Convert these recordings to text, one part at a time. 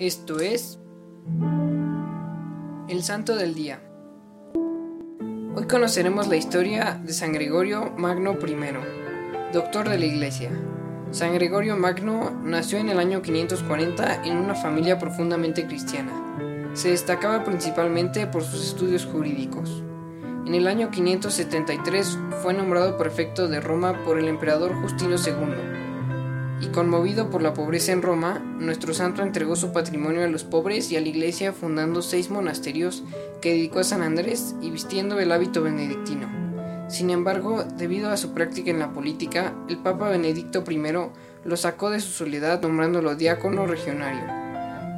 Esto es el Santo del Día. Hoy conoceremos la historia de San Gregorio Magno I, doctor de la Iglesia. San Gregorio Magno nació en el año 540 en una familia profundamente cristiana. Se destacaba principalmente por sus estudios jurídicos. En el año 573 fue nombrado prefecto de Roma por el emperador Justino II y conmovido por la pobreza en Roma, nuestro santo entregó su patrimonio a los pobres y a la iglesia fundando seis monasterios que dedicó a San Andrés y vistiendo el hábito benedictino. Sin embargo, debido a su práctica en la política, el Papa Benedicto I lo sacó de su soledad nombrándolo diácono regionario.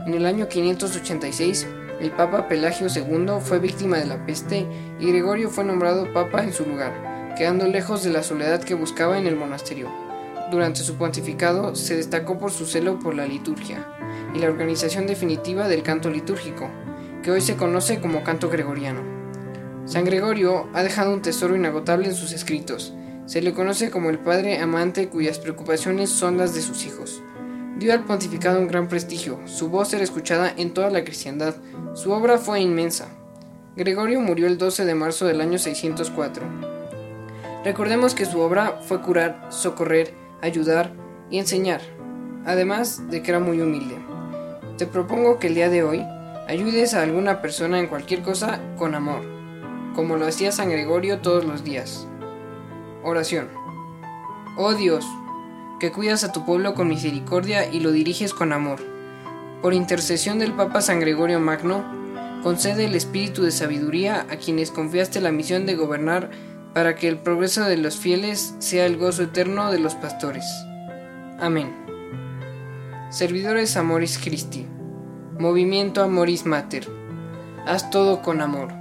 En el año 586, el Papa Pelagio II fue víctima de la peste y Gregorio fue nombrado Papa en su lugar, quedando lejos de la soledad que buscaba en el monasterio durante su pontificado se destacó por su celo por la liturgia y la organización definitiva del canto litúrgico, que hoy se conoce como canto gregoriano. San Gregorio ha dejado un tesoro inagotable en sus escritos. Se le conoce como el padre amante cuyas preocupaciones son las de sus hijos. Dio al pontificado un gran prestigio, su voz era escuchada en toda la cristiandad, su obra fue inmensa. Gregorio murió el 12 de marzo del año 604. Recordemos que su obra fue curar, socorrer, ayudar y enseñar, además de que era muy humilde. Te propongo que el día de hoy ayudes a alguna persona en cualquier cosa con amor, como lo hacía San Gregorio todos los días. Oración. Oh Dios, que cuidas a tu pueblo con misericordia y lo diriges con amor. Por intercesión del Papa San Gregorio Magno, concede el espíritu de sabiduría a quienes confiaste la misión de gobernar para que el progreso de los fieles sea el gozo eterno de los pastores. Amén. Servidores Amoris Christi. Movimiento Amoris Mater. Haz todo con amor.